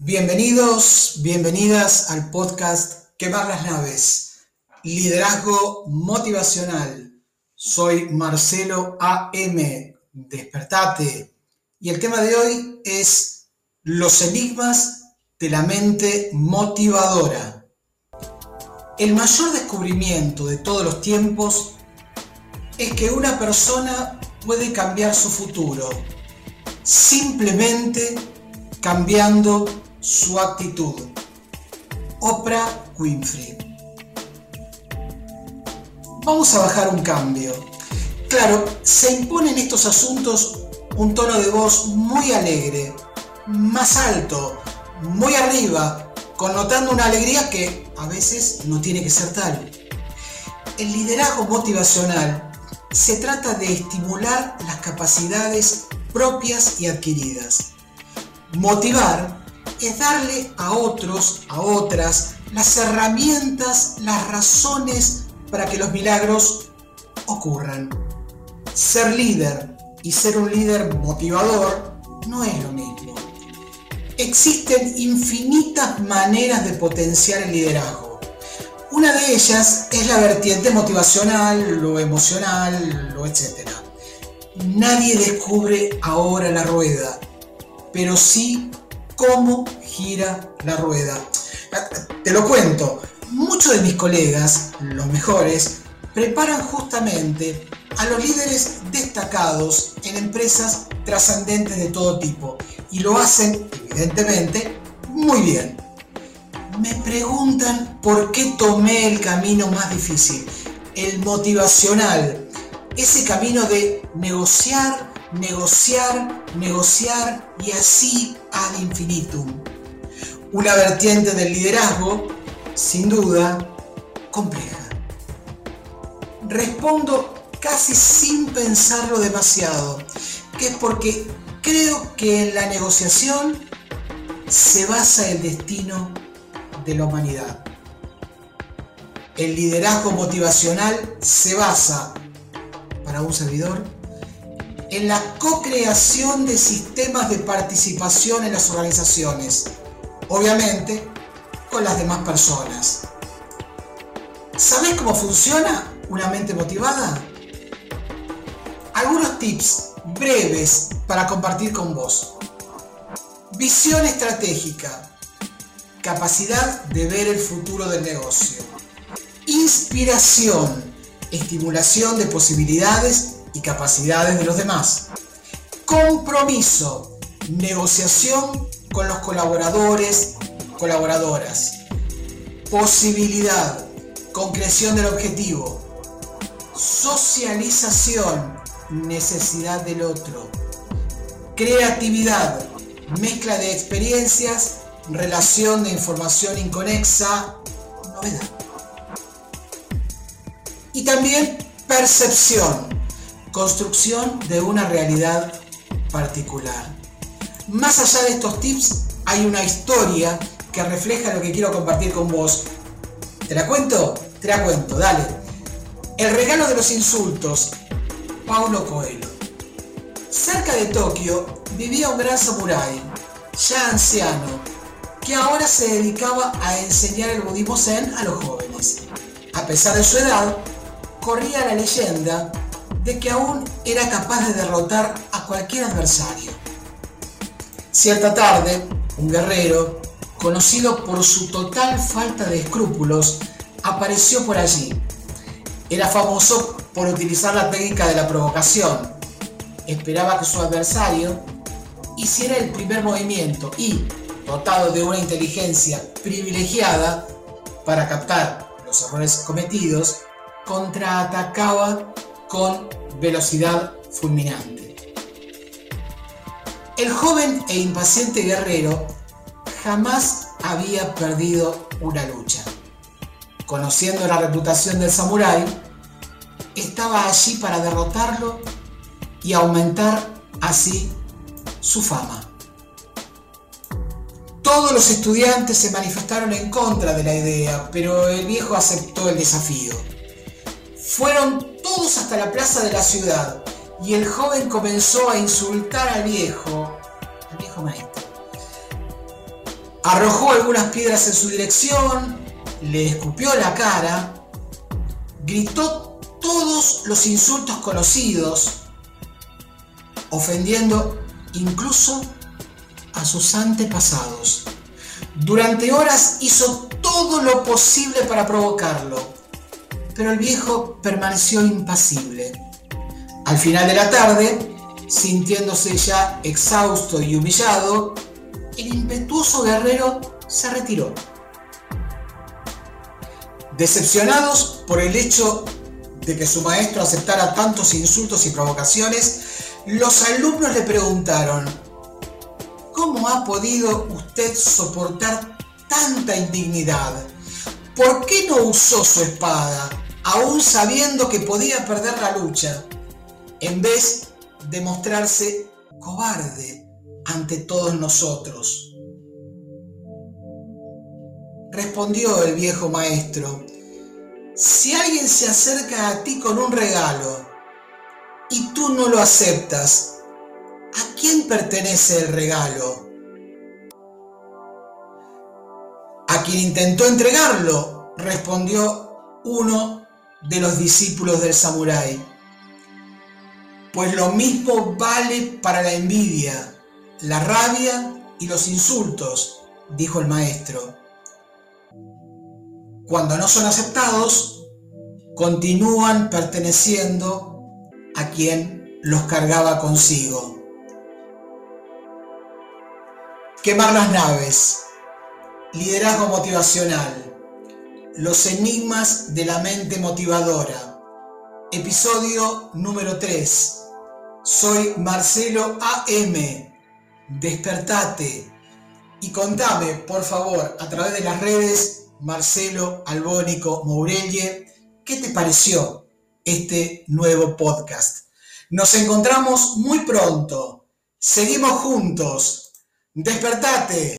Bienvenidos, bienvenidas al podcast Quemar las naves, liderazgo motivacional. Soy Marcelo AM, despertate. Y el tema de hoy es los enigmas de la mente motivadora. El mayor descubrimiento de todos los tiempos es que una persona puede cambiar su futuro simplemente cambiando su actitud. Oprah Winfrey. Vamos a bajar un cambio. Claro, se impone en estos asuntos un tono de voz muy alegre, más alto, muy arriba, connotando una alegría que a veces no tiene que ser tal. El liderazgo motivacional se trata de estimular las capacidades propias y adquiridas. Motivar es darle a otros, a otras, las herramientas, las razones para que los milagros ocurran. Ser líder y ser un líder motivador no es lo mismo. Existen infinitas maneras de potenciar el liderazgo. Una de ellas es la vertiente motivacional, lo emocional, lo etc. Nadie descubre ahora la rueda, pero sí cómo gira la rueda. Te lo cuento, muchos de mis colegas, los mejores, preparan justamente a los líderes destacados en empresas trascendentes de todo tipo y lo hacen, evidentemente, muy bien. Me preguntan por qué tomé el camino más difícil, el motivacional, ese camino de negociar, negociar, negociar y así ad infinitum. Una vertiente del liderazgo, sin duda, compleja. Respondo casi sin pensarlo demasiado, que es porque creo que en la negociación se basa el destino de la humanidad. El liderazgo motivacional se basa, para un servidor, en la co-creación de sistemas de participación en las organizaciones, obviamente con las demás personas. ¿Sabes cómo funciona una mente motivada? Algunos tips breves para compartir con vos. Visión estratégica. Capacidad de ver el futuro del negocio. Inspiración. Estimulación de posibilidades y capacidades de los demás. Compromiso, negociación con los colaboradores, colaboradoras. Posibilidad, concreción del objetivo. Socialización, necesidad del otro. Creatividad, mezcla de experiencias, relación de información inconexa, novedad. Y también percepción, construcción de una realidad particular. Más allá de estos tips, hay una historia que refleja lo que quiero compartir con vos. ¿Te la cuento? Te la cuento, dale. El regalo de los insultos, Paulo Coelho. Cerca de Tokio vivía un gran samurái, ya anciano, que ahora se dedicaba a enseñar el budismo zen a los jóvenes. A pesar de su edad, corría la leyenda de que aún era capaz de derrotar a cualquier adversario. Cierta tarde, un guerrero, conocido por su total falta de escrúpulos, apareció por allí. Era famoso por utilizar la técnica de la provocación. Esperaba que su adversario hiciera el primer movimiento y, dotado de una inteligencia privilegiada para captar los errores cometidos, contraatacaba con velocidad fulminante. El joven e impaciente guerrero jamás había perdido una lucha. Conociendo la reputación del samurái, estaba allí para derrotarlo y aumentar así su fama. Todos los estudiantes se manifestaron en contra de la idea, pero el viejo aceptó el desafío. Fueron hasta la plaza de la ciudad y el joven comenzó a insultar al viejo, al viejo maestro. arrojó algunas piedras en su dirección, le escupió la cara, gritó todos los insultos conocidos, ofendiendo incluso a sus antepasados. Durante horas hizo todo lo posible para provocarlo, pero el viejo permaneció impasible. Al final de la tarde, sintiéndose ya exhausto y humillado, el impetuoso guerrero se retiró. Decepcionados por el hecho de que su maestro aceptara tantos insultos y provocaciones, los alumnos le preguntaron, ¿cómo ha podido usted soportar tanta indignidad? ¿Por qué no usó su espada, aún sabiendo que podía perder la lucha, en vez de mostrarse cobarde ante todos nosotros? Respondió el viejo maestro, si alguien se acerca a ti con un regalo y tú no lo aceptas, ¿a quién pertenece el regalo? A quien intentó entregarlo, respondió uno de los discípulos del samurái. Pues lo mismo vale para la envidia, la rabia y los insultos, dijo el maestro. Cuando no son aceptados, continúan perteneciendo a quien los cargaba consigo. Quemar las naves. Liderazgo motivacional. Los enigmas de la mente motivadora. Episodio número 3. Soy Marcelo AM. Despertate y contame, por favor, a través de las redes Marcelo Albónico Mourelle, ¿qué te pareció este nuevo podcast? Nos encontramos muy pronto. Seguimos juntos. Despertate.